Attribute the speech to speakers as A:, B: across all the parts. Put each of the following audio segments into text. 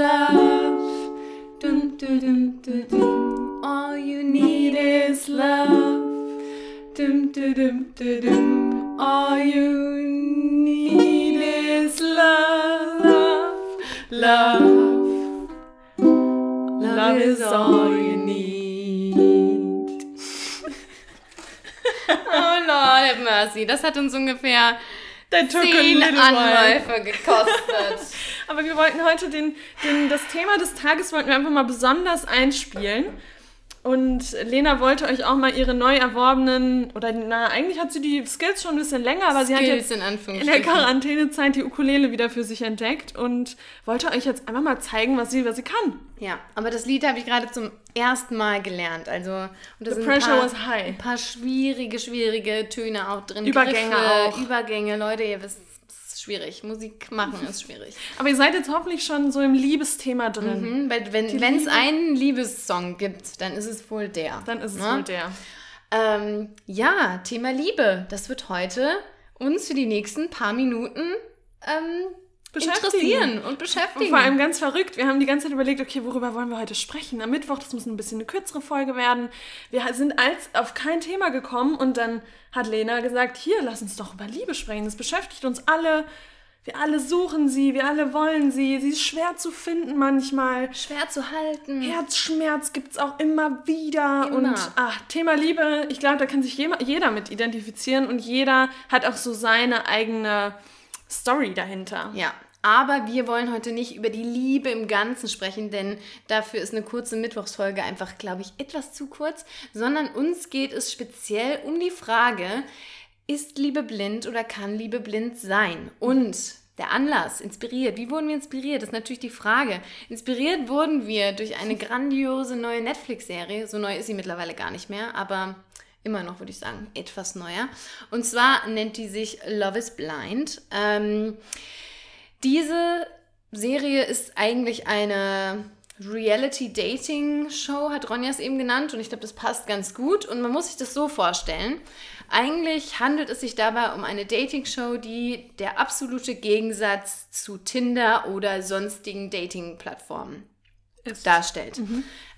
A: love. Dum, dum, dum, dum, dum. All you need is love. Dum, dum, dum, dum, dum. All you need is love. Love. Love is all you need.
B: Oh Lord, have mercy. Das hat uns ungefähr zehn. Anläufe gekostet.
A: Aber wir wollten heute den, den, das Thema des Tages wollten wir einfach mal besonders einspielen. Und Lena wollte euch auch mal ihre neu erworbenen, oder na, eigentlich hat sie die Skills schon ein bisschen länger, aber sie hat
B: Skills
A: jetzt
B: in
A: in der. Quarantänezeit die Ukulele wieder für sich entdeckt und wollte euch jetzt einfach mal zeigen, was sie, was sie kann.
B: Ja, aber das Lied habe ich gerade zum ersten Mal gelernt. Also, und da
A: The
B: sind
A: pressure
B: ein paar,
A: was high.
B: Ein paar schwierige, schwierige Töne auch drin.
A: Übergänge
B: Griffe,
A: auch.
B: Übergänge, Leute, ihr wisst, es ist schwierig. Musik machen ist schwierig.
A: Aber ihr seid jetzt hoffentlich schon so im Liebesthema drin.
B: Mhm, weil wenn es
A: Liebe.
B: einen Liebessong gibt, dann ist es wohl der.
A: Dann ist es
B: Ne?
A: wohl der.
B: Ähm, ja, Thema Liebe. Das wird heute uns für die nächsten paar Minuten ähm. Interessieren und
A: Und
B: beschäftigen.
A: vor allem ganz verrückt. Wir haben die ganze Zeit überlegt, okay, worüber wollen wir heute sprechen? Am Mittwoch, das muss ein bisschen eine kürzere Folge werden. Wir sind als auf kein Thema gekommen und dann hat Lena gesagt, hier, lass uns doch über Liebe sprechen. Das beschäftigt uns alle. Wir alle suchen sie, wir alle wollen sie. Sie ist schwer zu finden manchmal.
B: Schwer zu halten.
A: Herzschmerz gibt es auch immer wieder.
B: Immer.
A: Und ach, Thema Liebe, ich glaube, da kann sich jeder mit identifizieren und jeder hat auch so seine eigene Story dahinter.
B: Ja, aber wir wollen heute nicht über die Liebe im Ganzen sprechen, denn dafür ist eine kurze Mittwochsfolge einfach, glaube ich, etwas zu kurz, sondern uns geht es speziell um die Frage, ist Liebe blind oder kann Liebe blind sein? Und der Anlass, inspiriert. Wie wurden wir inspiriert? Das ist natürlich die Frage. Inspiriert wurden wir durch eine grandiose neue Netflix-Serie. So neu ist sie mittlerweile gar nicht mehr, aber immer noch, würde ich sagen, etwas neuer. Und zwar nennt die sich Love is Blind. Ähm, diese Serie ist eigentlich eine Reality-Dating-Show, hat Ronja es eben genannt, und ich glaube, das passt ganz gut. Und man muss sich das so vorstellen. Eigentlich handelt es sich dabei um eine Dating-Show, die der absolute Gegensatz zu Tinder oder sonstigen Dating-Plattformen darstellt.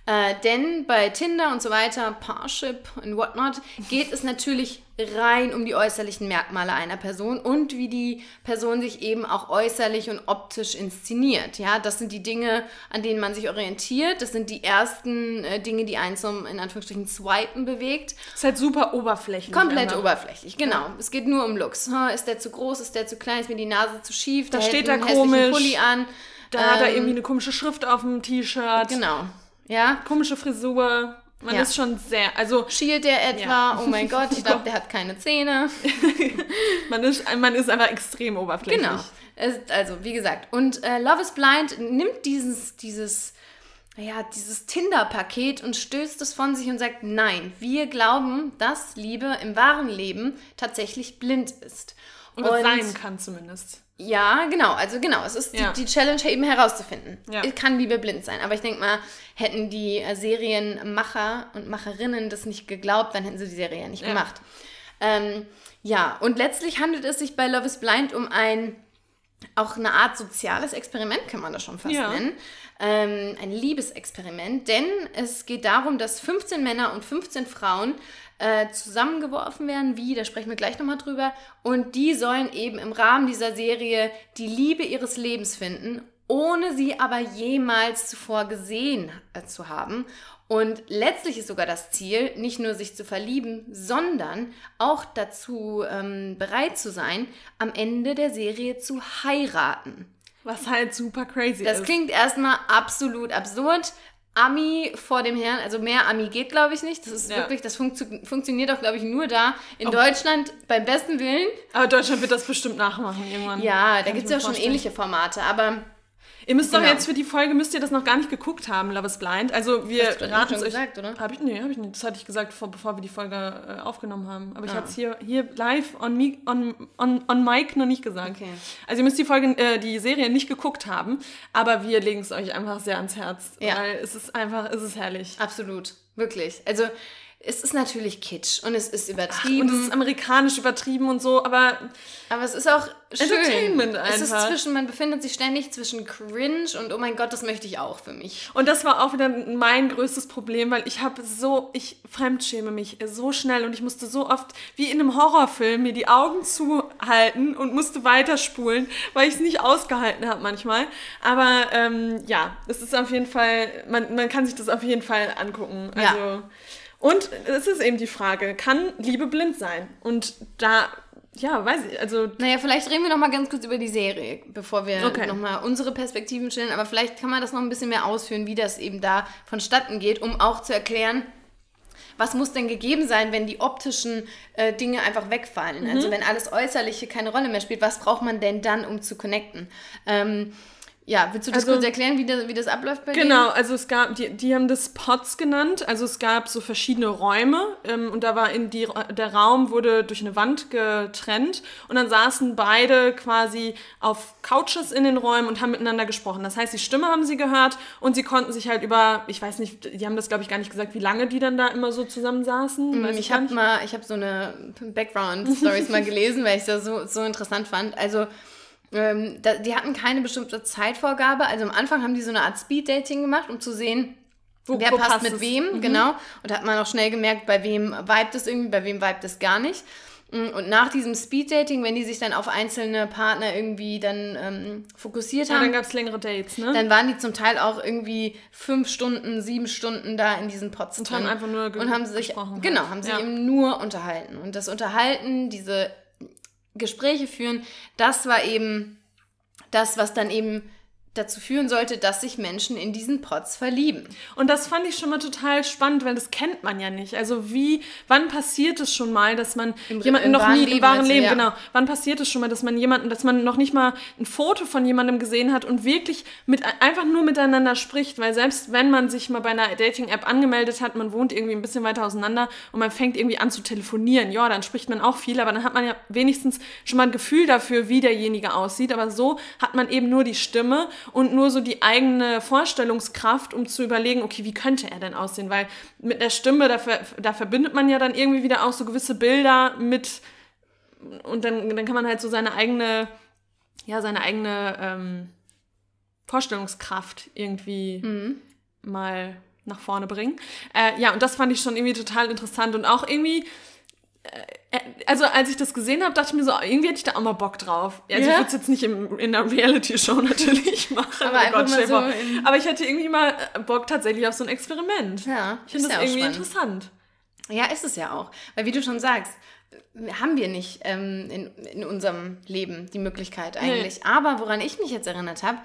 B: Äh, denn bei Tinder und so weiter, Parship und whatnot, geht es natürlich rein um die äußerlichen Merkmale einer Person und wie die Person sich eben auch äußerlich und optisch inszeniert. Ja, das sind die Dinge, an denen man sich orientiert. Das sind die ersten äh, Dinge, die einen zum, in Anführungsstrichen, Swipen bewegt.
A: Ist halt super oberflächlich.
B: Komplett
A: einfach.
B: oberflächlich, genau. Es geht nur um Looks. Ha, Ist der zu groß, ist der zu klein, ist mir die Nase zu schief,
A: Da steht er
B: hässlichen
A: komisch.
B: Pulli an.
A: Da hat er
B: Ähm,
A: irgendwie eine komische Schrift auf dem T-Shirt.
B: Genau. Ja,
A: Komische Frisur. Man
B: Ja.
A: ist schon sehr, also
B: Schielt der etwa?
A: Ja.
B: Oh mein Gott, ich glaube, der hat keine Zähne.
A: man ist, man ist einfach extrem oberflächlich.
B: Genau. Es, also, wie gesagt. Und äh, Love is Blind nimmt dieses, dieses, ja, dieses Tinder-Paket und stößt es von sich und sagt, nein, wir glauben, dass Liebe im wahren Leben tatsächlich blind ist.
A: Oder sein kann zumindest.
B: Ja, genau. Also genau, es ist
A: Ja.
B: die, die Challenge eben herauszufinden.
A: Ja.
B: Kann Liebe blind sein. Aber ich denke mal, hätten die äh, Serienmacher und Macherinnen das nicht geglaubt, dann hätten sie die Serie ja nicht
A: Ja.
B: gemacht. Ähm, ja, und letztlich handelt es sich bei Love is Blind um ein, auch eine Art soziales Experiment, kann man das schon fast
A: Ja.
B: nennen. Ähm, ein Liebesexperiment, denn es geht darum, dass 15 Männer und 15 Frauen äh, zusammengeworfen werden. Wie, da sprechen wir gleich nochmal drüber. Und die sollen eben im Rahmen dieser Serie die Liebe ihres Lebens finden, ohne sie aber jemals zuvor gesehen äh, zu haben. Und letztlich ist sogar das Ziel, nicht nur sich zu verlieben, sondern auch dazu ähm, bereit zu sein, am Ende der Serie zu heiraten.
A: Was halt super crazy
B: Das
A: ist.
B: klingt erstmal absolut absurd. Ami vor dem Herrn, also mehr Ami geht, glaube ich, nicht. Das ist
A: Ja.
B: wirklich, das funktio funktioniert auch, glaube ich, nur da. In Deutschland beim besten Willen.
A: Aber Deutschland wird das bestimmt nachmachen irgendwann.
B: Ja, da
A: Kann
B: gibt es ja
A: mir
B: schon ähnliche Formate, aber
A: Ihr müsst doch
B: Genau.
A: jetzt für die Folge, müsst ihr das noch gar nicht geguckt haben, Love is Blind. Also wir
B: Hast du doch
A: raten
B: schon
A: es euch.
B: gesagt, oder?
A: Hab ich, nee, habe ich nicht. Das hatte ich gesagt, vor, bevor wir die Folge äh, aufgenommen haben. Aber ich
B: Ah.
A: hatte es hier, hier live on, me, on, on, on mic noch nicht gesagt.
B: Okay.
A: Also ihr müsst die Folge, äh, die Serie nicht geguckt haben, aber wir legen es euch einfach sehr ans Herz.
B: Ja.
A: Weil es ist einfach, es ist herrlich.
B: absolut, wirklich. Also es ist natürlich Kitsch und es ist
A: Ach,
B: übertrieben.
A: und es ist amerikanisch übertrieben und so, aber
B: aber es ist auch schön.
A: Entertainment
B: Es ist
A: einfach.
B: zwischen, man befindet sich ständig zwischen cringe und oh mein Gott, das möchte ich auch für mich.
A: Und das war auch wieder mein größtes Problem, weil ich habe so, ich fremdschäme mich so schnell und ich musste so oft, wie in einem Horrorfilm, mir die Augen zuhalten und musste weiterspulen, weil ich es nicht ausgehalten habe manchmal. Aber ähm, ja, es ist auf jeden Fall, man, man kann sich das auf jeden Fall angucken.
B: Ja.
A: Also, Und es ist eben die Frage, kann Liebe blind sein? Und da, ja, weiß ich, also
B: Naja, vielleicht reden wir noch mal ganz kurz über die Serie, bevor wir
A: Okay.
B: noch mal unsere Perspektiven stellen. Aber vielleicht kann man das noch ein bisschen mehr ausführen, wie das eben da vonstatten geht, um auch zu erklären, was muss denn gegeben sein, wenn die optischen äh, Dinge einfach wegfallen? Also wenn alles Äußerliche keine Rolle mehr spielt, was braucht man denn dann, um zu connecten? Ähm, ja, willst du das
A: Also-
B: kurz erklären, wie, das- wie das abläuft bei
A: Genau, also es gab, die, die haben das Pots genannt, also es gab so verschiedene Räume ähm, und da war in die, der Raum wurde durch eine Wand getrennt und dann saßen beide quasi auf Couches in den Räumen und haben miteinander gesprochen. Das heißt, die Stimme haben sie gehört und sie konnten sich halt über, ich weiß nicht, die haben das glaube ich gar nicht gesagt, wie lange die dann da immer so zusammen saßen. Weiß
B: Ich habe mal, ich habe so eine Background-Stories mal gelesen, weil ich das so, so interessant fand. Also, ähm, da, die hatten keine bestimmte Zeitvorgabe. Also am Anfang haben die so eine Art Speed-Dating gemacht, um zu sehen,
A: Wo-
B: wer
A: wo
B: passt
A: passt
B: mit
A: es?
B: wem, genau. Und da hat man auch schnell gemerkt, bei wem vibet es irgendwie, bei wem vibet es gar nicht. Mm, Und nach diesem Speed-Dating, wenn die sich dann auf einzelne Partner irgendwie dann ähm, fokussiert
A: Ja,
B: haben,
A: dann gab es längere Dates, ne?
B: dann waren die zum Teil auch irgendwie fünf Stunden, sieben Stunden da in diesen Pots
A: Und
B: drin.
A: haben einfach nur ge-
B: und haben sich
A: gesprochen halt.
B: genau haben sich
A: Ja.
B: eben nur unterhalten und das Unterhalten, diese Gespräche führen, das war eben das, was dann eben dazu führen sollte, dass sich Menschen in diesen Pots verlieben.
A: Und das fand ich schon mal total spannend, weil das kennt man ja nicht. Also wie, wann passiert es schon mal, dass man
B: Im-
A: jemanden
B: im
A: noch nie
B: Leben
A: im wahren Leben,
B: ja.
A: genau. Wann passiert es schon mal, dass man jemanden, dass man noch nicht mal ein Foto von jemandem gesehen hat und wirklich mit einfach nur miteinander spricht, weil selbst wenn man sich mal bei einer Dating-App angemeldet hat, man wohnt irgendwie ein bisschen weiter auseinander und man fängt irgendwie an zu telefonieren, ja, dann spricht man auch viel, aber dann hat man ja wenigstens schon mal ein Gefühl dafür, wie derjenige aussieht. Aber so hat man eben nur die Stimme und nur so die eigene Vorstellungskraft, um zu überlegen, okay, wie könnte er denn aussehen? Weil mit der Stimme, da, ver, da verbindet man ja dann irgendwie wieder auch so gewisse Bilder mit und dann, dann kann man halt so seine eigene, ja, seine eigene ähm, Vorstellungskraft irgendwie mal nach vorne bringen. Äh, ja, und das fand ich schon irgendwie total interessant und auch irgendwie, also als ich das gesehen habe, dachte ich mir so, irgendwie hätte ich da auch mal Bock drauf. Also
B: Ja?
A: ich würde es jetzt nicht im, in einer Reality-Show natürlich machen.
B: Aber
A: stell dir
B: so
A: Aber ich hätte irgendwie mal äh, Bock tatsächlich auf so ein Experiment.
B: Ja,
A: ich finde das
B: ja
A: irgendwie
B: spannend.
A: interessant.
B: Ja, ist es ja auch. Weil wie du schon sagst, haben wir nicht ähm, in, in unserem Leben die Möglichkeit eigentlich. Aber woran ich mich jetzt erinnert habe,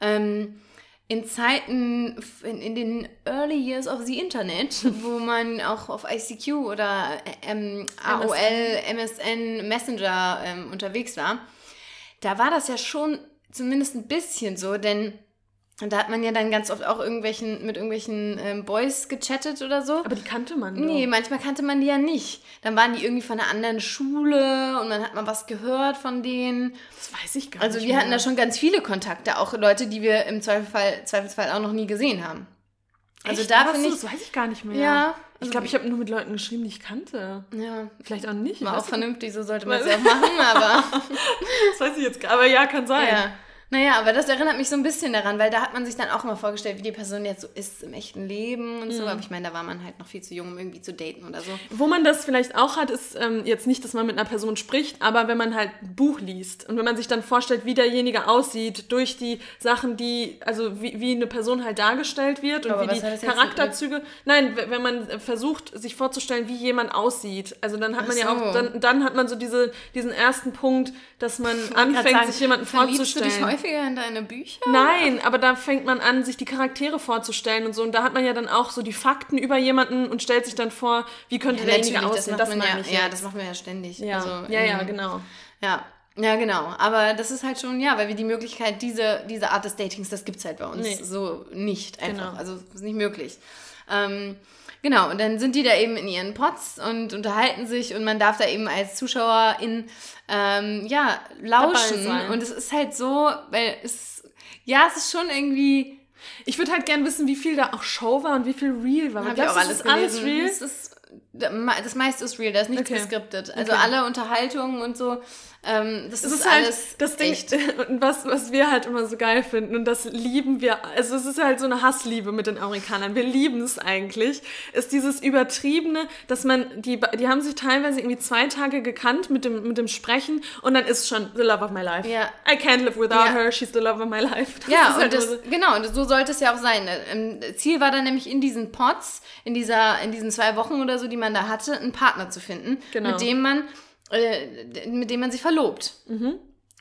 B: ähm, in Zeiten, in, in den Early Years of the Internet, wo man auch auf ICQ oder ähm, AOL, MSN, Messenger ähm, unterwegs war, da war das ja schon zumindest ein bisschen so, denn da hat man ja dann ganz oft auch irgendwelchen, mit irgendwelchen ähm, Boys gechattet oder so.
A: Aber die kannte man
B: Nee,
A: doch.
B: manchmal kannte man die ja nicht. Dann waren die irgendwie von einer anderen Schule und dann hat man was gehört von denen.
A: Das weiß ich gar
B: Also
A: nicht
B: wir hatten da schon ganz viele Kontakte, auch Leute, die wir im Zweifelsfall, Zweifelsfall auch noch nie gesehen haben. Also
A: Echt?
B: da finde ich,
A: Das weiß ich gar nicht mehr.
B: Ja,
A: Ich glaube, ich habe nur mit Leuten geschrieben, die ich kannte.
B: ja,
A: Vielleicht auch nicht. ich
B: war auch
A: nicht.
B: vernünftig, so sollte man es ja auch machen, aber
A: Das weiß ich jetzt gar Aber ja, kann sein.
B: ja. Naja, aber das erinnert mich so ein bisschen daran, weil da hat man sich dann auch immer vorgestellt, wie die Person jetzt so ist im echten Leben und
A: Mhm.
B: so. Aber ich meine, da war man halt noch viel zu jung, um irgendwie zu daten oder so.
A: Wo man das vielleicht auch hat, ist ähm, jetzt nicht, dass man mit einer Person spricht, aber wenn man halt ein Buch liest und wenn man sich dann vorstellt, wie derjenige aussieht, durch die Sachen, die, also wie, wie eine Person halt dargestellt wird und
B: Aber
A: wie die Charakterzüge. Nein, wenn man versucht, sich vorzustellen, wie jemand aussieht. Also dann hat man ja
B: so.
A: auch, dann, dann hat man so diese, diesen ersten Punkt, dass man anfängt,
B: sagen,
A: sich jemanden vorzustellen.
B: Häufiger in deine Bücher?
A: Nein, aber da fängt man an, sich die Charaktere vorzustellen und so. Und da hat man ja dann auch so die Fakten über jemanden und stellt sich dann vor, wie könnte derjenige
B: Natürlich,
A: aussehen.
B: das, macht man ja, ja, das machen wir ja ständig.
A: ja.
B: Also,
A: ja, ja,
B: ähm,
A: genau.
B: Ja, ja, genau. Aber das ist halt schon, ja, weil wir die Möglichkeit, diese, diese Art des Datings, das gibt es halt bei uns
A: Nee.
B: so nicht einfach.
A: Genau.
B: Also ist nicht möglich. Ähm, genau, und dann sind die da eben in ihren Pots und unterhalten sich und man darf da eben als Zuschauerin ähm, ja, lauschen. Und es ist halt so, weil es, ja, es ist schon irgendwie.
A: Ich würde halt gern wissen, wie viel da auch Show war und wie viel real war.
B: Hab
A: Glaubst du, es ist alles real?
B: Es ist das meiste ist real, da ist nichts
A: Okay.
B: geskriptet. Also
A: Okay.
B: alle Unterhaltungen und so, ähm, das
A: Es
B: ist,
A: ist halt
B: alles
A: das Ding,
B: echt.
A: und was, was wir halt immer so geil finden und das lieben wir, also es ist halt so eine Hassliebe mit den Amerikanern, wir lieben es eigentlich, ist dieses Übertriebene, dass man, die, die haben sich teilweise irgendwie zwei Tage gekannt mit dem, mit dem Sprechen und dann ist schon the love of my life.
B: Ja.
A: I can't live without
B: Ja.
A: her, she's the love of my life. Das
B: Ja,
A: halt
B: und das,
A: so-
B: genau, und so sollte es ja auch sein. Ziel war dann nämlich in diesen Pots, in, dieser, in diesen zwei Wochen oder so, die man da hatte, einen Partner zu finden,
A: Genau.
B: mit dem man, äh, mit dem man sich verlobt.
A: Mhm.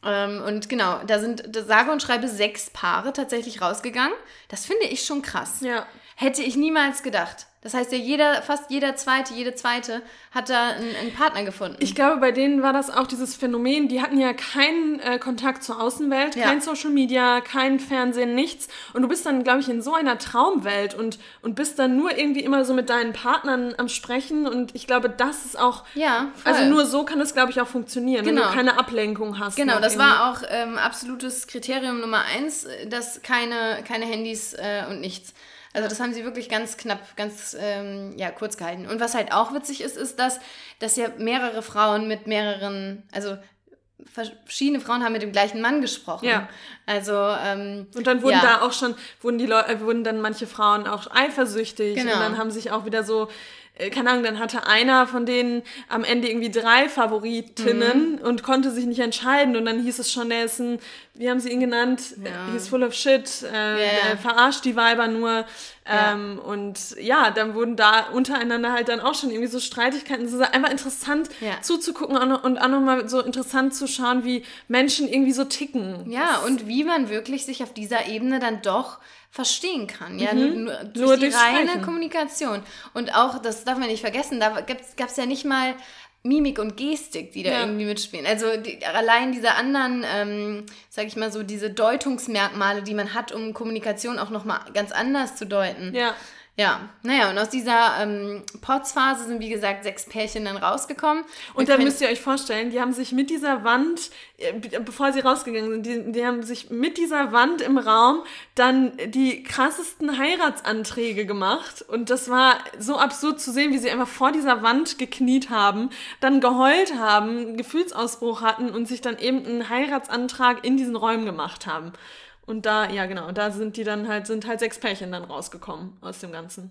B: Ähm, und genau, da sind da sage und schreibe sechs Paare tatsächlich rausgegangen. Das finde ich schon krass.
A: ja.
B: Hätte ich niemals gedacht. Das heißt ja, jeder, fast jeder zweite, jede zweite hat da einen, einen Partner gefunden.
A: Ich glaube, bei denen war das auch dieses Phänomen, die hatten ja keinen äh, Kontakt zur Außenwelt,
B: Ja.
A: kein Social Media, kein Fernsehen, nichts. Und du bist dann, glaube ich, in so einer Traumwelt und, und bist dann nur irgendwie immer so mit deinen Partnern am Sprechen. Und ich glaube, das ist auch.
B: ja, voll.
A: Also nur so kann das, glaube ich, auch funktionieren, wenn
B: Genau.
A: du keine Ablenkung hast.
B: Genau, das
A: irgendwie.
B: war auch ähm, absolutes Kriterium Nummer eins, dass keine, keine Handys äh, und nichts. Also das haben sie wirklich ganz knapp, ganz ähm, ja, kurz gehalten. Und was halt auch witzig ist, ist, dass, dass ja mehrere Frauen mit mehreren, also verschiedene Frauen haben mit dem gleichen Mann gesprochen.
A: Ja.
B: Also ähm,
A: Und dann wurden
B: ja.
A: da auch schon, wurden die Leute, äh, wurden dann manche Frauen auch eifersüchtig
B: Genau.
A: und dann haben sich auch wieder so, keine Ahnung, dann hatte einer von denen am Ende irgendwie drei Favoritinnen
B: Mhm.
A: und konnte sich nicht entscheiden und dann hieß es schon, der ist ein, wie haben sie ihn genannt?
B: Ja.
A: He's full of shit, äh,
B: ja.
A: der verarscht die Weiber nur. Ähm, Und ja, dann wurden da untereinander halt dann auch schon irgendwie so Streitigkeiten. Es ist einfach interessant
B: Ja.
A: zuzugucken und und auch nochmal so interessant zu schauen, wie Menschen irgendwie so ticken.
B: Ja, und wie man wirklich sich auf dieser Ebene dann doch verstehen kann. Ja,
A: Mhm.
B: nur, durch
A: Nur
B: die
A: durchs
B: reine
A: Sprechen.
B: Kommunikation. Und auch, das darf man nicht vergessen, da gab es ja nicht mal Mimik und Gestik, die da
A: Ja.
B: irgendwie mitspielen. Also die, allein diese anderen, ähm, sag ich mal so, diese Deutungsmerkmale, die man hat, um Kommunikation auch nochmal ganz anders zu deuten.
A: Ja.
B: Ja, naja, und aus dieser ähm, Pots-Phase sind, wie gesagt, sechs Pärchen dann rausgekommen.
A: Und
B: Wir
A: dann müsst ihr euch vorstellen, die haben sich mit dieser Wand, äh, be- bevor sie rausgegangen sind, die, die haben sich mit dieser Wand im Raum dann die krassesten Heiratsanträge gemacht. Und das war so absurd zu sehen, wie sie einfach vor dieser Wand gekniet haben, dann geheult haben, einen Gefühlsausbruch hatten und sich dann eben einen Heiratsantrag in diesen Räumen gemacht haben. Und da, ja genau, da sind die dann halt, sind halt sechs Pärchen dann rausgekommen aus dem Ganzen.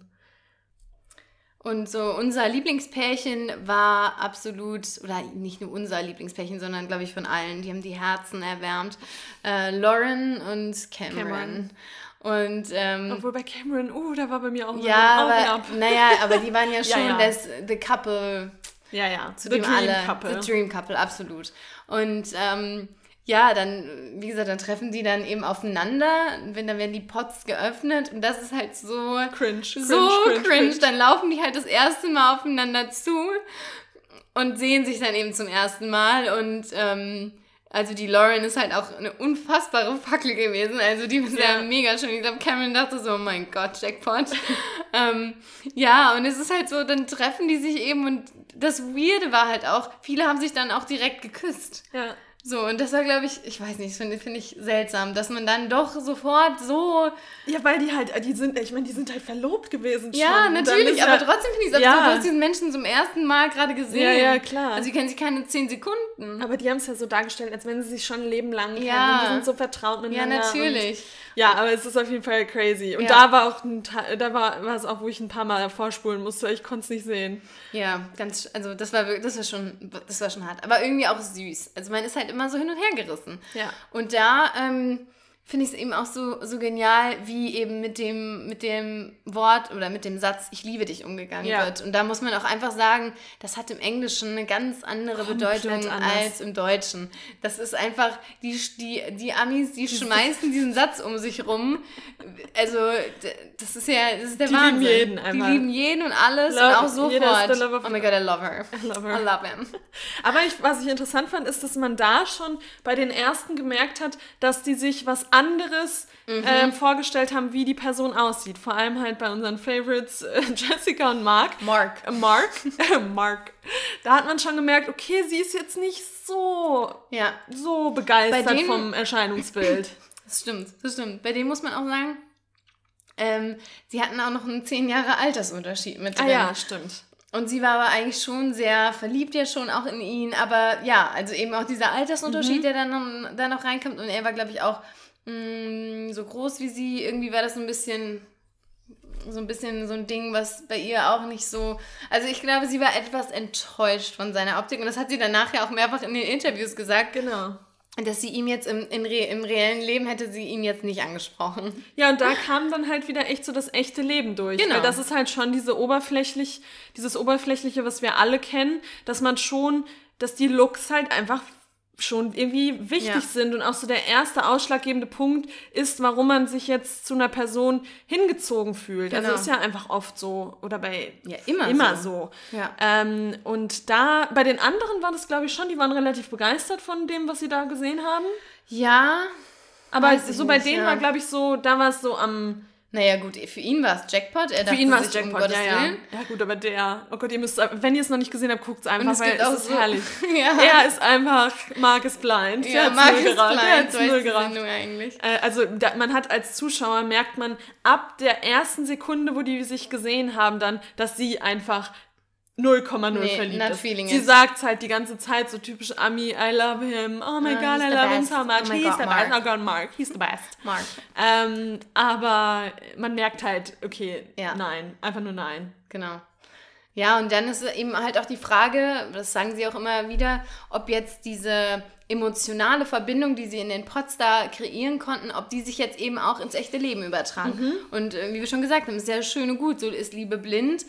B: Und so unser Lieblingspärchen war absolut, oder nicht nur unser Lieblingspärchen, sondern glaube ich von allen, die haben die Herzen erwärmt. Äh, Lauren und Cameron.
A: Cameron.
B: Und ähm,
A: Obwohl bei Cameron, uh, da war bei mir auch immer
B: ja, aber,
A: Ab.
B: naja, aber die waren ja
A: Ja,
B: schon
A: ja.
B: Das, the couple,
A: Ja, ja.
B: zu
A: The
B: dem
A: Dream
B: alle,
A: Couple.
B: the Dream Couple, absolut. Und ähm, ja, dann, wie gesagt, dann treffen die dann eben aufeinander, wenn dann werden die Pots geöffnet und das ist halt so
A: Cringe,
B: so cringe, Dann laufen die halt das erste Mal aufeinander zu und sehen sich dann eben zum ersten Mal. Und ähm, also die Lauren ist halt auch eine unfassbare Fackel gewesen. Also die ist ja,
A: Ja.
B: mega schön. Ich glaube, Cameron dachte so, oh mein Gott, Jackpot. ähm, ja, und es ist halt so, dann treffen die sich eben und das Weirde war halt auch, viele haben sich dann auch direkt geküsst.
A: Ja.
B: So, und das war, glaube ich, ich weiß nicht, das finde find ich seltsam, dass man dann doch sofort so
A: Ja, weil die halt, die sind, ich meine, die sind halt verlobt gewesen schon.
B: Ja, natürlich, aber
A: ja,
B: trotzdem finde ich es
A: Ja.
B: absurd, du hast diesen Menschen zum ersten Mal gerade gesehen.
A: Ja, ja, klar.
B: Also, die kennen sich keine zehn Sekunden.
A: Aber die haben es ja so dargestellt, als wenn sie sich schon ein Leben lang kennen.
B: Ja.
A: Und die sind so vertraut
B: Ja,
A: miteinander.
B: natürlich.
A: Ja, aber es ist auf jeden Fall crazy. Und
B: Ja.
A: da war auch ein Teil, da war, war es auch, wo ich ein paar Mal vorspulen musste. Ich konnte es nicht sehen.
B: Ja, ganz, also das war wirklich, das war schon, das war schon hart. Aber irgendwie auch süß. Also man ist halt immer so hin und her gerissen.
A: Ja.
B: Und da ähm, finde ich es eben auch so, so genial, wie eben mit dem, mit dem Wort oder mit dem Satz Ich liebe dich umgegangen
A: Ja.
B: wird. Und da muss man auch einfach sagen, das hat im Englischen eine ganz andere
A: Komplett
B: Bedeutung
A: anders.
B: als im Deutschen. Das ist einfach, die, die, die Amis, die schmeißen diesen Satz um sich rum. Also, das ist ja, das ist der
A: Die lieben
B: Wahnsinn.
A: jeden
B: Die
A: einfach.
B: lieben jeden und alles
A: Love-
B: und auch sofort. oh my god, I love her.
A: I love her.
B: I love him.
A: Aber ich, was ich interessant fand, ist, dass man da schon bei den ersten gemerkt hat, dass die sich was anderes
B: Mhm.
A: ähm, vorgestellt haben, wie die Person aussieht. Vor allem halt bei unseren Favorites äh, Jessica und Mark.
B: Mark.
A: Äh, Mark. Mark. Da hat man schon gemerkt, okay, sie ist jetzt nicht so,
B: Ja,
A: so begeistert
B: denen-
A: vom Erscheinungsbild.
B: das stimmt, das stimmt. Bei dem muss man auch sagen, ähm, sie hatten auch noch einen 10 Jahre Altersunterschied mit drin.
A: ah ja, stimmt.
B: Und sie war aber eigentlich schon sehr verliebt ja schon auch in ihn. Aber ja, also eben auch dieser Altersunterschied, mhm. der dann, dann noch reinkommt. Und er war, glaube ich, auch mh, mm, so groß wie sie. Irgendwie war das so ein bisschen so ein bisschen so ein Ding, was bei ihr auch nicht so. Also ich glaube, sie war etwas enttäuscht von seiner Optik und das hat sie danach ja auch mehrfach in den Interviews gesagt.
A: Genau.
B: Dass sie ihm jetzt im, Re im reellen Leben hätte sie ihn jetzt nicht angesprochen.
A: Ja, und da kam dann halt wieder echt so das echte Leben durch. Genau. Weil das ist halt schon diese oberflächlich, dieses Oberflächliche, was wir alle kennen, dass man schon, dass die Looks halt einfach schon irgendwie wichtig ja. sind und auch so der erste ausschlaggebende Punkt ist, warum man sich jetzt zu einer Person hingezogen fühlt. Also genau. Also ist ja einfach oft so oder bei
B: ja, immer,
A: immer so. so. Ja. Ähm, und da bei den anderen war das glaube ich schon, die waren relativ begeistert von dem, was sie da gesehen haben.
B: Ja.
A: Aber so bei denen war glaube ich so, da war es so am
B: naja, gut, für ihn war es Jackpot.
A: Er für ihn war es Jackpot, um ja, ja. Ja, gut, aber der, oh Gott, ihr müsst, wenn ihr es noch nicht gesehen habt, guckt es einfach, weil es ist so, herrlich. ja. Er ist einfach, Mark ist blind. Ja, Mark ist blind, so null gerafft. eigentlich. Äh, also, da, man hat als Zuschauer, merkt man ab der ersten Sekunde, wo die sich gesehen haben, dann, dass sie einfach 0,0 nee, verliebt ist. Sie sagt es halt die ganze Zeit, so typisch Ami, I love him, oh my oh, god, I love him so much, oh he's god, the Mark. best, oh god, Mark, he's the best. Mark. Ähm, aber man merkt halt, okay, ja. nein, einfach nur nein.
B: Genau. Ja, und dann ist eben halt auch die Frage, das sagen sie auch immer wieder, ob jetzt diese emotionale Verbindung, die sie in den Pots da kreieren konnten, ob die sich jetzt eben auch ins echte Leben übertragen. Mhm. Und äh, wie wir schon gesagt haben, ist ja schön und gut, so ist Liebe blind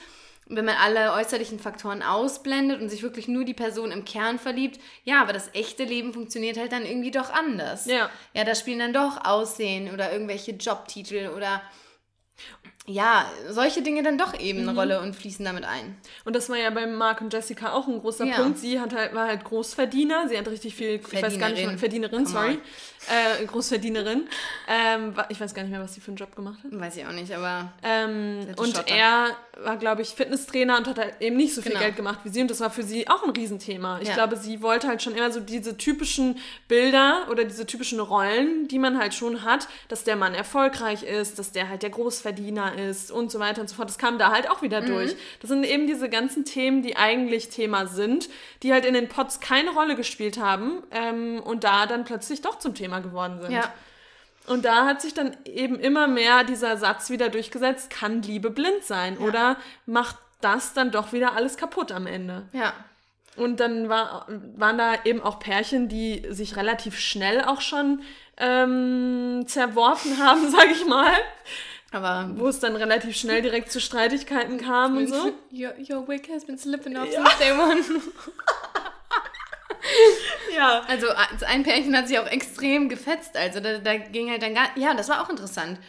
B: wenn man alle äußerlichen Faktoren ausblendet und sich wirklich nur die Person im Kern verliebt, ja, aber das echte Leben funktioniert halt dann irgendwie doch anders. Ja. Ja, da spielen dann doch Aussehen oder irgendwelche Jobtitel oder ja, solche Dinge dann doch eben eine mhm. Rolle und fließen damit ein.
A: Und das war ja bei Mark und Jessica auch ein großer ja. Punkt. Sie hat halt, war halt Großverdiener, sie hat richtig viel, ich weiß gar nicht mehr, Verdienerin, sorry, äh, Großverdienerin. Ähm, ich weiß gar nicht mehr, was sie für einen Job gemacht hat.
B: Weiß ich auch nicht, aber.
A: Ähm, und Schotter. er war, glaube ich, Fitnesstrainer und hat halt eben nicht so viel genau. Geld gemacht wie sie. Und das war für sie auch ein Riesenthema. Ich ja. glaube, sie wollte halt schon immer so diese typischen Bilder oder diese typischen Rollen, die man halt schon hat, dass der Mann erfolgreich ist, dass der halt der Großverdiener ist und so weiter und so fort. Das kam da halt auch wieder mhm. durch. Das sind eben diese ganzen Themen, die eigentlich Thema sind, die halt in den Pots keine Rolle gespielt haben ähm, und da dann plötzlich doch zum Thema geworden sind. Ja. Und da hat sich dann eben immer mehr dieser Satz wieder durchgesetzt, kann Liebe blind sein ja. oder macht das dann doch wieder alles kaputt am Ende.
B: Ja.
A: Und dann war, waren da eben auch Pärchen, die sich relativ schnell auch schon ähm, zerworfen haben, sag ich mal. Aber wo es dann relativ schnell direkt zu Streitigkeiten kam und so.
B: Your, your wig has been slipping off ja. since day one. ja. Also ein Pärchen hat sich auch extrem gefetzt. Also da, da ging halt dann gar. Ja, das war auch interessant.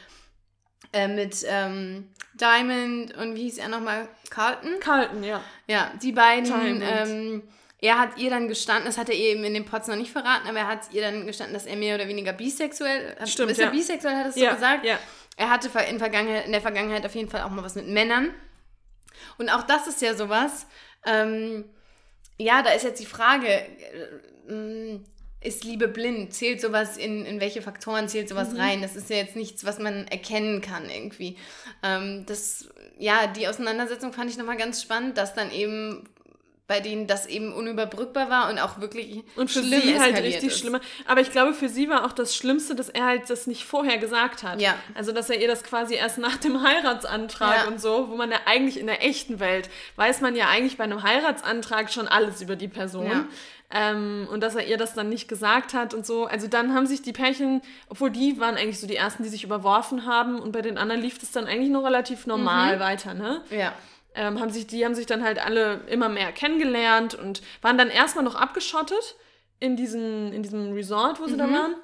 B: Äh, mit ähm, Diamond und wie hieß er nochmal? Carlton?
A: Carlton, ja.
B: Ja, die beiden. Ähm, er hat ihr dann gestanden, das hat er eben in dem Pots noch nicht verraten, aber er hat ihr dann gestanden, dass er mehr oder weniger bisexuell Stimmt, ist. Er bisexuell, hat er es ja, so gesagt? Ja. Er hatte in, Vergangenheit, in der Vergangenheit auf jeden Fall auch mal was mit Männern. Und auch das ist ja sowas. Ähm, ja, da ist jetzt die Frage, äh, ist Liebe blind? Zählt sowas in, in welche Faktoren zählt sowas mhm. rein? Das ist ja jetzt nichts, was man erkennen kann irgendwie. Ähm, das, ja, die Auseinandersetzung fand ich nochmal ganz spannend, dass dann eben bei denen das eben unüberbrückbar war und auch wirklich
A: und für schlimm sie halt richtig schlimmer. Aber ich glaube, für sie war auch das Schlimmste, dass er halt das nicht vorher gesagt hat.
B: Ja.
A: Also, dass er ihr das quasi erst nach dem Heiratsantrag ja. und so, wo man ja eigentlich in der echten Welt weiß man ja eigentlich bei einem Heiratsantrag schon alles über die Person. Ja. Ähm, und dass er ihr das dann nicht gesagt hat und so. Also dann haben sich die Pärchen, obwohl die waren eigentlich so die ersten, die sich überworfen haben und bei den anderen lief es dann eigentlich noch relativ normal mhm. weiter, ne?
B: Ja
A: ähm, haben sich, die haben sich dann halt alle immer mehr kennengelernt und waren dann erstmal noch abgeschottet in, diesen, in diesem Resort, wo sie mhm. da waren.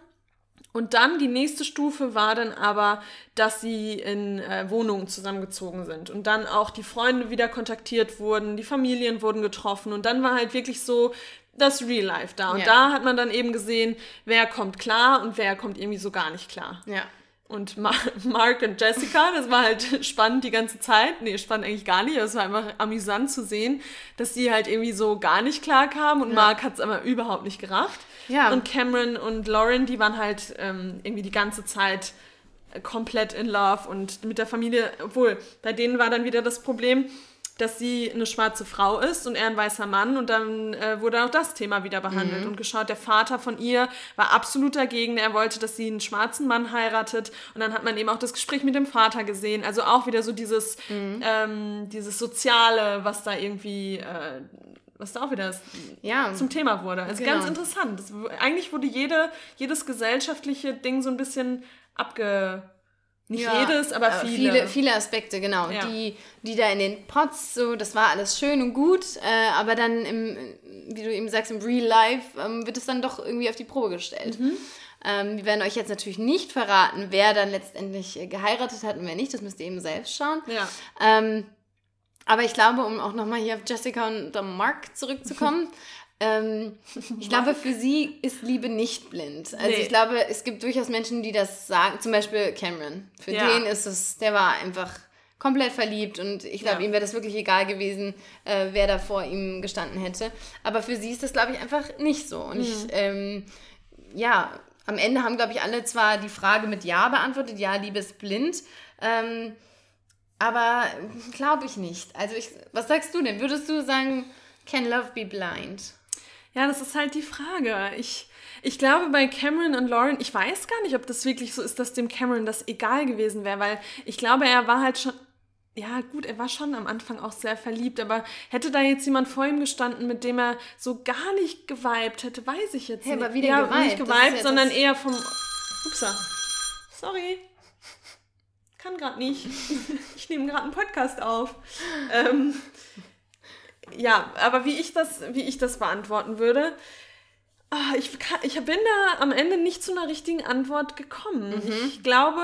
A: Und dann die nächste Stufe war dann aber, dass sie in äh, Wohnungen zusammengezogen sind und dann auch die Freunde wieder kontaktiert wurden, die Familien wurden getroffen und dann war halt wirklich so das Real Life da. Und ja. da hat man dann eben gesehen, wer kommt klar und wer kommt irgendwie so gar nicht klar.
B: Ja
A: und Mark und Jessica. Das war halt spannend die ganze Zeit. Nee, spannend eigentlich gar nicht, aber es war einfach amüsant zu sehen, dass die halt irgendwie so gar nicht klar kamen und ja. Mark hat es aber überhaupt nicht gerafft.
B: Ja.
A: Und Cameron und Lauren, die waren halt ähm, irgendwie die ganze Zeit komplett in love und mit der Familie, obwohl bei denen war dann wieder das Problem, dass sie eine schwarze Frau ist und er ein weißer Mann und dann äh, wurde auch das Thema wieder behandelt
B: Mhm.
A: und geschaut, der Vater von ihr war absolut dagegen, er wollte, dass sie einen schwarzen Mann heiratet und dann hat man eben auch das Gespräch mit dem Vater gesehen, also auch wieder so dieses,
B: Mhm.
A: ähm, dieses Soziale, was da irgendwie, äh, was da auch wieder ist,
B: Ja.
A: zum Thema wurde. Also
B: Genau.
A: ganz interessant. Das, eigentlich wurde jede, jedes gesellschaftliche Ding so ein bisschen abge... Nicht
B: Ja,
A: jedes, aber
B: äh,
A: viele.
B: viele. Viele Aspekte, genau.
A: Ja.
B: Die, die da in den Pots, so, das war alles schön und gut, äh, aber dann, im, wie du eben sagst, im Real Life ähm, wird es dann doch irgendwie auf die Probe gestellt.
A: Mhm.
B: Ähm, wir werden euch jetzt natürlich nicht verraten, wer dann letztendlich äh, geheiratet hat und wer nicht. Das müsst ihr eben selbst schauen.
A: ja.
B: Ähm, aber ich glaube, um auch nochmal hier auf Jessica und Mark zurückzukommen, ähm, ich glaube, für sie ist Liebe nicht blind. Also
A: Nee.
B: ich glaube, es gibt durchaus Menschen, die das sagen. Zum Beispiel Cameron. Für
A: Ja.
B: den ist es, der war einfach komplett verliebt und ich glaube,
A: Ja.
B: ihm wäre das wirklich egal gewesen, äh, wer da vor ihm gestanden hätte. Aber für sie ist das, glaube ich, einfach nicht so. Und ich, ähm, ja, am Ende haben, glaube ich, alle zwar die Frage mit Ja beantwortet, ja, Liebe ist blind. Ähm, aber glaube ich nicht. Also, ich, was sagst du denn? Würdest du sagen, can love be blind?
A: Ja, das ist halt die Frage. Ich, ich glaube, bei Cameron und Lauren, ich weiß gar nicht, ob das wirklich so ist, dass dem Cameron das egal gewesen wäre, weil ich glaube, er war halt schon. Ja, gut, er war schon am Anfang auch sehr verliebt, aber hätte da jetzt jemand vor ihm gestanden, mit dem er so gar nicht geweibt hätte, weiß ich jetzt
B: Hey,
A: nicht.
B: aber wie
A: ja,
B: geweibt?
A: nicht geweibt,
B: ja
A: sondern eher vom. Upsa. Sorry. Kann gerade nicht. Ich nehme gerade einen Podcast auf. Ähm, ja, aber wie ich das, wie ich das beantworten würde, ah, ich, kann, ich bin da am Ende nicht zu einer richtigen Antwort gekommen. Ich glaube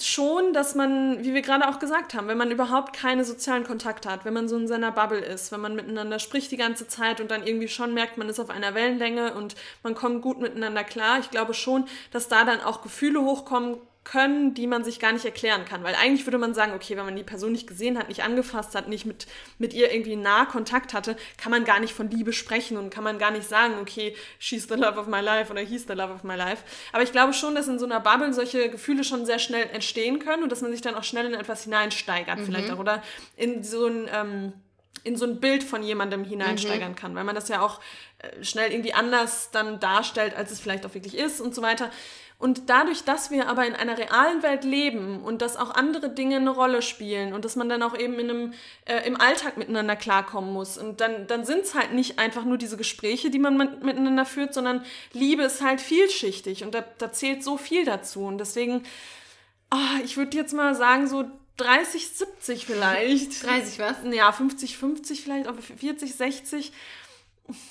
A: schon, dass man, wie wir gerade auch gesagt haben, wenn man überhaupt keine sozialen Kontakte hat, wenn man so in seiner Bubble ist, wenn man miteinander spricht die ganze Zeit und dann irgendwie schon merkt, man ist auf einer Wellenlänge und man kommt gut miteinander klar, ich glaube schon, dass da dann auch Gefühle hochkommen können, die man sich gar nicht erklären kann. Weil eigentlich würde man sagen, okay, wenn man die Person nicht gesehen hat, nicht angefasst hat, nicht mit, mit ihr irgendwie nah Kontakt hatte, kann man gar nicht von Liebe sprechen und kann man gar nicht sagen, okay, she's the love of my life oder he's the love of my life. Aber ich glaube schon, dass in so einer Bubble solche Gefühle schon sehr schnell entstehen können und dass man sich dann auch schnell in etwas hineinsteigert vielleicht auch oder in so ein... Ähm, in so ein Bild von jemandem hineinsteigern kann, weil man das ja auch äh, schnell irgendwie anders dann darstellt, als es vielleicht auch wirklich ist und so weiter. Und dadurch, dass wir aber in einer realen Welt leben und dass auch andere Dinge eine Rolle spielen und dass man dann auch eben in einem, äh, im Alltag miteinander klarkommen muss. Und dann, dann sind es halt nicht einfach nur diese Gespräche, die man mit- miteinander führt, sondern Liebe ist halt vielschichtig und da, da zählt so viel dazu. Und deswegen, ah, ich würde jetzt mal sagen, so 30, 70 vielleicht.
B: 30 was?
A: Ja, 50, 50 vielleicht, aber 40, 60.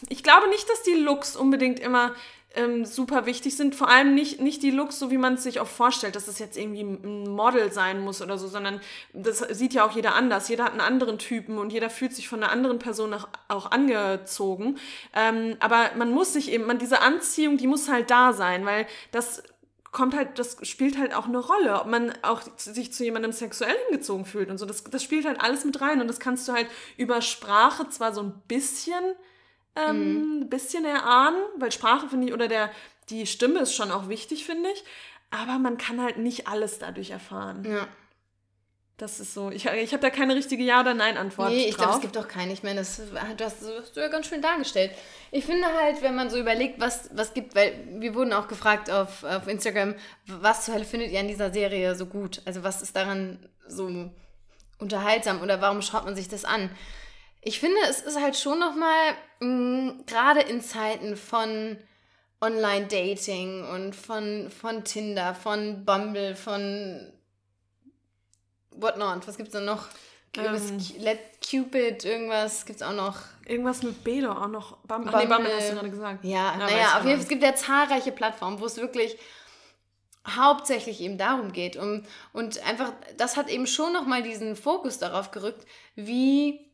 A: Ich glaube nicht, dass die Looks unbedingt immer ähm, super wichtig sind. Vor allem nicht, nicht die Looks, so wie man es sich oft vorstellt, dass es jetzt irgendwie ein Model sein muss oder so, sondern das sieht ja auch jeder anders. Jeder hat einen anderen Typen und jeder fühlt sich von einer anderen Person auch, auch angezogen. Ähm, aber man muss sich eben, man, diese Anziehung, die muss halt da sein, weil das kommt halt, das spielt halt auch eine Rolle, ob man auch sich zu jemandem sexuell hingezogen fühlt und so. Das, das spielt halt alles mit rein und das kannst du halt über Sprache zwar so ein bisschen, ähm, bisschen erahnen, weil Sprache finde ich, oder der, die Stimme ist schon auch wichtig, finde ich, aber man kann halt nicht alles dadurch erfahren.
B: Ja.
A: Das ist so, ich, ich habe da keine richtige Ja- oder Nein-Antwort
B: Nee, ich glaube, es gibt auch keine. Ich meine, das, du hast, das hast du ja ganz schön dargestellt. Ich finde halt, wenn man so überlegt, was, was gibt, weil wir wurden auch gefragt auf, auf Instagram, was zur Hölle findet ihr an dieser Serie so gut? Also was ist daran so unterhaltsam oder warum schaut man sich das an? Ich finde, es ist halt schon nochmal, gerade in Zeiten von Online-Dating und von, von Tinder, von Bumble, von whatnot, was gibt's denn noch?
A: Ähm.
B: Let Cupid, irgendwas gibt's auch noch.
A: Irgendwas mit B doch auch noch. Bam, ach nee,
B: Bumble.
A: Bumble hast du gerade gesagt.
B: Ja,
A: weiß
B: naja, auf jeden Fall,
A: nicht.
B: es gibt ja zahlreiche Plattformen, wo es wirklich hauptsächlich eben darum geht. Um, und einfach, das hat eben schon nochmal diesen Fokus darauf gerückt, wie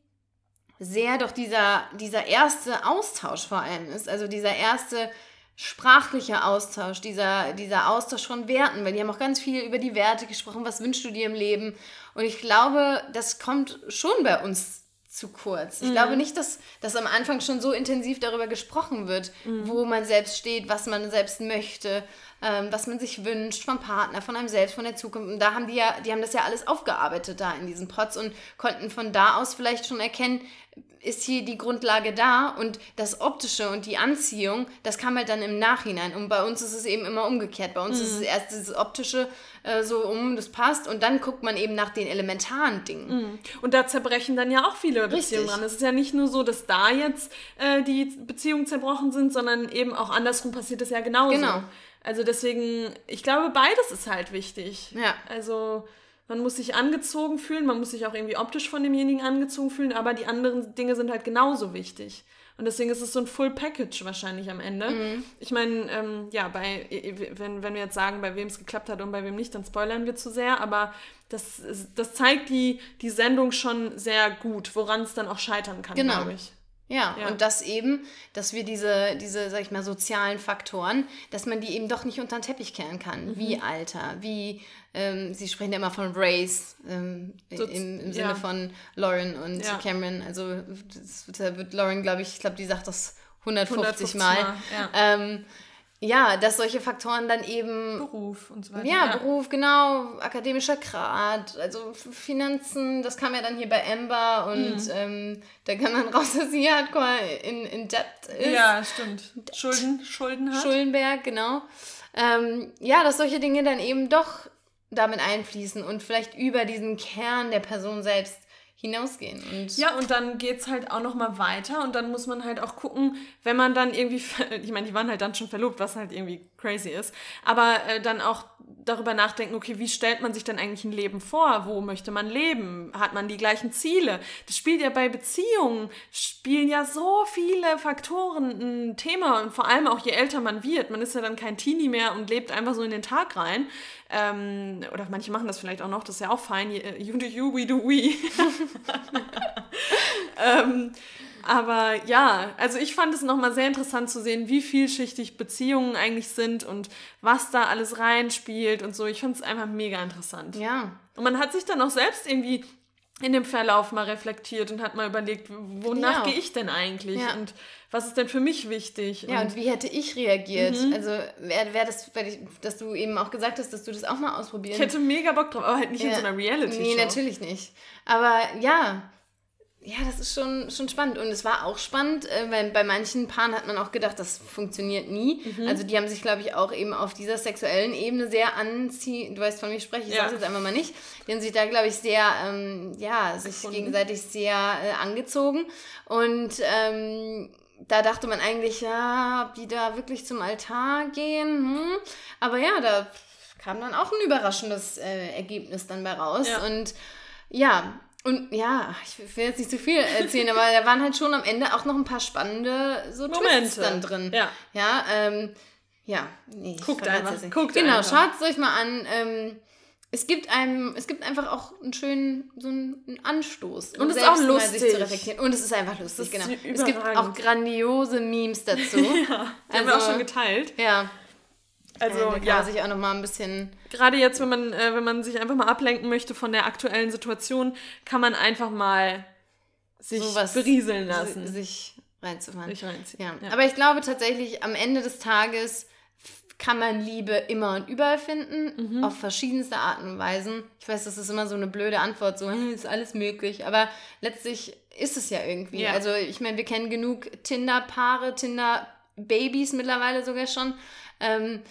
B: sehr doch dieser, dieser erste Austausch vor allem ist. Also dieser erste sprachliche Austausch, dieser, dieser Austausch von Werten, weil die haben auch ganz viel über die Werte gesprochen, was wünschst du dir im Leben. Und ich glaube, das kommt schon bei uns zu kurz. Ich mhm. glaube nicht, dass, dass am Anfang schon so intensiv darüber gesprochen wird, mhm. wo man selbst steht, was man selbst möchte, ähm, was man sich wünscht vom Partner, von einem selbst, von der Zukunft. Und da haben die ja, die haben das ja alles aufgearbeitet da in diesem Protz und konnten von da aus vielleicht schon erkennen, ist hier die Grundlage da und das Optische und die Anziehung, das kam halt dann im Nachhinein. Und bei uns ist es eben immer umgekehrt. Bei uns mhm. ist es erst das Optische äh, so um, das passt und dann guckt man eben nach den elementaren Dingen.
A: Mhm. Und da zerbrechen dann ja auch viele Beziehungen dran. Es ist ja nicht nur so, dass da jetzt äh, die Beziehungen zerbrochen sind, sondern eben auch andersrum passiert es ja genauso. Genau. Also deswegen, ich glaube, beides ist halt wichtig. Ja. Also man muss sich angezogen fühlen, man muss sich auch irgendwie optisch von demjenigen angezogen fühlen, aber die anderen Dinge sind halt genauso wichtig. Und deswegen ist es so ein Full Package wahrscheinlich am Ende. Mhm. Ich meine, ähm, ja, bei, wenn, wenn wir jetzt sagen, bei wem es geklappt hat und bei wem nicht, dann spoilern wir zu sehr, aber das, das zeigt die, die Sendung schon sehr gut, woran es dann auch scheitern kann, genau. glaube ich.
B: Ja, ja, und das eben, dass wir diese, diese, sag ich mal, sozialen Faktoren, dass man die eben doch nicht unter den Teppich kehren kann. Mhm. Wie Alter, wie, ähm, sie sprechen ja immer von Race ähm, so, im, im, Sinne ja. von Lauren und ja. Cameron. Also da wird Lauren, glaube ich, ich glaube, die sagt das 150, 150 Mal. Mal ja. Ähm, ja, dass solche Faktoren dann eben.
A: Beruf und so weiter.
B: Ja, ja, Beruf, genau, akademischer Grad, also Finanzen, das kam ja dann hier bei Amber und mhm. ähm, da kann man raus, dass sie hardcore in, in Debt ist.
A: Ja, stimmt. Schulden, Schulden
B: hat. Schuldenberg, genau. Ähm, ja, dass solche Dinge dann eben doch damit einfließen und vielleicht über diesen Kern der Person selbst hinausgehen. Und
A: ja, und dann geht es halt auch nochmal weiter und dann muss man halt auch gucken, wenn man dann irgendwie, ich meine, die waren halt dann schon verlobt, was halt irgendwie crazy ist, aber äh, dann auch darüber nachdenken, okay, wie stellt man sich denn eigentlich ein Leben vor? Wo möchte man leben? Hat man die gleichen Ziele? Das spielt ja bei Beziehungen, spielen ja so viele Faktoren ein Thema und vor allem auch je älter man wird, man ist ja dann kein Teenie mehr und lebt einfach so in den Tag rein. Ähm, oder manche machen das vielleicht auch noch, das ist ja auch fein. You do you, we do we. ähm, aber ja, also ich fand es nochmal sehr interessant zu sehen, wie vielschichtig Beziehungen eigentlich sind und was da alles reinspielt und so. Ich fand es einfach mega interessant. Ja. Und man hat sich dann auch selbst irgendwie in dem Verlauf mal reflektiert und hat mal überlegt, wonach gehe ich denn eigentlich ja. und was ist denn für mich wichtig?
B: Ja, und, und wie hätte ich reagiert? Mhm. Also wäre wär das, ich, dass du eben auch gesagt hast, dass du das auch mal ausprobieren
A: Ich hätte mega Bock drauf, aber halt nicht ja. in so einer Reality-Show.
B: Nee, natürlich nicht. Aber ja, ja, das ist schon, schon spannend. Und es war auch spannend, äh, weil bei manchen Paaren hat man auch gedacht, das funktioniert nie. Mhm. Also die haben sich, glaube ich, auch eben auf dieser sexuellen Ebene sehr anziehen. Du weißt, von ich spreche, ich ja. sage jetzt einfach mal nicht. Die haben sich da, glaube ich, sehr, ähm, ja, sich Gefunden. gegenseitig sehr äh, angezogen. Und ähm, da dachte man eigentlich, ja, ob die da wirklich zum Altar gehen. Hm. Aber ja, da kam dann auch ein überraschendes äh, Ergebnis dann bei raus. Ja. Und ja, und ja, ich will jetzt nicht zu viel erzählen, aber da waren halt schon am Ende auch noch ein paar spannende so Momente. Twists dann drin. Ja. Ja, ähm, ja. Nee, guckt einfach. Guckt genau, schaut es euch mal an. Ähm, es gibt einem, es gibt einfach auch einen schönen, so einen Anstoß. Und es ist auch lustig. Sich zu reflektieren. Und es ist einfach lustig, genau. Es gibt auch grandiose Memes dazu.
A: ja, die also, haben wir auch schon geteilt.
B: Ja. Also ja, kann ja. man sich auch noch mal ein bisschen.
A: Gerade jetzt, wenn man, äh, wenn man sich einfach mal ablenken möchte von der aktuellen Situation, kann man einfach mal sich Sowas berieseln lassen.
B: Sich reinzufahren. Sich reinziehen. Ja. ja. Aber ich glaube tatsächlich, am Ende des Tages kann man Liebe immer und überall finden, mhm. auf verschiedenste Arten und Weisen. Ich weiß, das ist immer so eine blöde Antwort, so ist alles möglich, aber letztlich ist es ja irgendwie. Ja. Also ich meine, wir kennen genug Tinder-Paare, Tinder-Babys mittlerweile sogar schon. Ähm,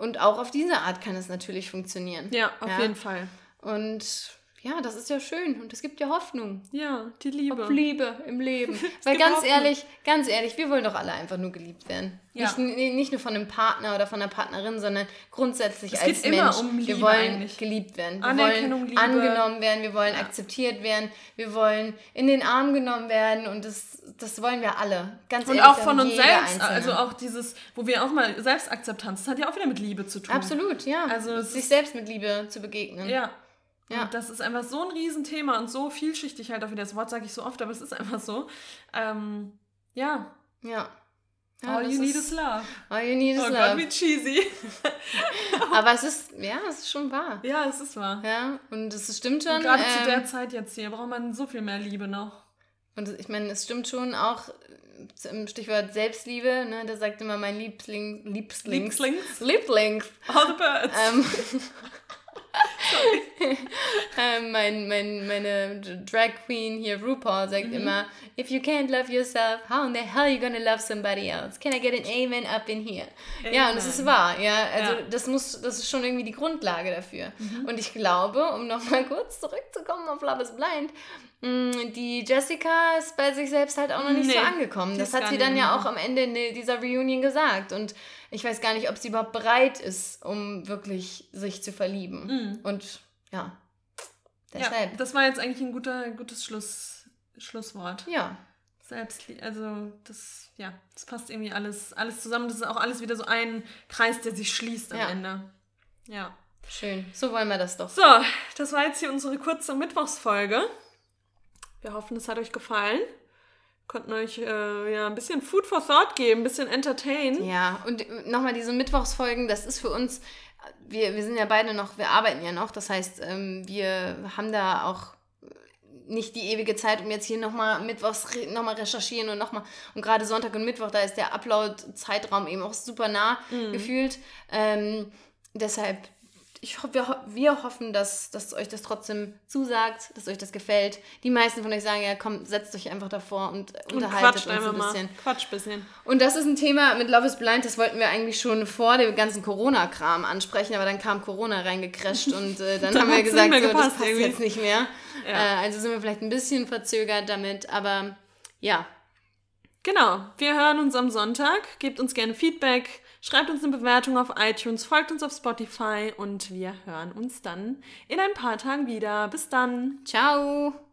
B: und auch auf diese Art kann es natürlich funktionieren.
A: Ja, auf ja. jeden Fall.
B: Und ja, das ist ja schön und es gibt ja Hoffnung.
A: Ja, die Liebe.
B: Auf Liebe im Leben. Weil ganz Hoffnung. ehrlich, ganz ehrlich, wir wollen doch alle einfach nur geliebt werden. Ja. Nicht, nicht nur von einem Partner oder von einer Partnerin, sondern grundsätzlich es als geht Mensch. Immer um Liebe wir wollen eigentlich. geliebt werden. Wir wollen Liebe. angenommen werden, wir wollen ja. akzeptiert werden, wir wollen in den Arm genommen werden und das, das wollen wir alle. Ganz und
A: ehrlich, auch von uns selbst. Einzelne. Also auch dieses, wo wir auch mal Selbstakzeptanz, das hat ja auch wieder mit Liebe zu tun.
B: Absolut, ja. Also sich selbst mit Liebe zu begegnen.
A: Ja. Ja. Und das ist einfach so ein Riesenthema und so vielschichtig halt auch wieder. Das Wort sage ich so oft, aber es ist einfach so. Ähm, ja.
B: Ja.
A: Ja, all you need is love.
B: All you need is oh love.
A: Gott, wie cheesy.
B: Aber es ist, ja, es ist schon wahr.
A: Ja, es ist wahr.
B: Ja, und es stimmt schon. Und
A: gerade ähm, zu der Zeit jetzt hier braucht man so viel mehr Liebe noch.
B: Und ich meine, es stimmt schon auch äh, im Stichwort Selbstliebe, ne, da sagt immer mein Liebling, Lieblings,
A: Lieblings?
B: Lieblings,
A: All the birds.
B: ähm, ähm, mein, mein, meine Drag Queen hier, RuPaul, sagt immer, if you can't love yourself, how in the hell are you gonna love somebody else? Can I get an amen up in here? Ja, und das ist wahr, ja. Also
A: Ja.
B: das muss, das ist schon irgendwie die Grundlage dafür. Und ich glaube, um nochmal kurz zurückzukommen auf Love is Blind, die Jessica ist bei sich selbst halt auch noch nicht so
A: Nee,
B: angekommen.
A: die
B: Das hat sie dann ja
A: angekommen.
B: auch am Ende dieser Reunion gesagt. Und ich weiß gar nicht, ob sie überhaupt bereit ist, um wirklich sich zu verlieben. Und ja,
A: ja,
B: deshalb.
A: das war jetzt eigentlich ein guter, gutes Schluss, Schlusswort.
B: Ja,
A: Selbst, also das, ja, das passt irgendwie alles, alles zusammen. Das ist auch alles wieder so ein Kreis, der sich schließt am
B: Ja.
A: Ende. Ja.
B: schön. So wollen wir das doch.
A: So, das war jetzt hier unsere kurze Mittwochsfolge. Wir hoffen, es hat euch gefallen. Konnten euch äh, ja ein bisschen Food for Thought geben, ein bisschen entertain.
B: Ja, und nochmal diese Mittwochsfolgen, das ist für uns, wir, wir sind ja beide noch, wir arbeiten ja noch, das heißt, ähm, wir haben da auch nicht die ewige Zeit, um jetzt hier nochmal Mittwochs nochmal recherchieren und nochmal, und gerade Sonntag und Mittwoch, da ist der Upload-Zeitraum eben auch super nah gefühlt. Ähm, deshalb, ich ho wir, ho wir hoffen, dass, dass euch das trotzdem zusagt, dass euch das gefällt. Die meisten von euch sagen ja, komm, setzt euch einfach davor und,
A: Und
B: unterhaltet uns ein bisschen.
A: mal. Quatsch bisschen.
B: Und das ist ein Thema mit Love is Blind, das wollten wir eigentlich schon vor dem ganzen Corona-Kram ansprechen, aber dann kam Corona reingecrasht und äh, dann,
A: Dann
B: haben wir gesagt, so, das
A: gepasst
B: passt
A: irgendwie.
B: jetzt nicht mehr.
A: Ja.
B: Äh, also sind wir vielleicht ein bisschen verzögert damit, aber ja,
A: Genau, wir hören uns am Sonntag. Gebt uns gerne Feedback, schreibt uns eine Bewertung auf iTunes, folgt uns auf Spotify und wir hören uns dann in ein paar Tagen wieder. Bis dann.
B: ciao!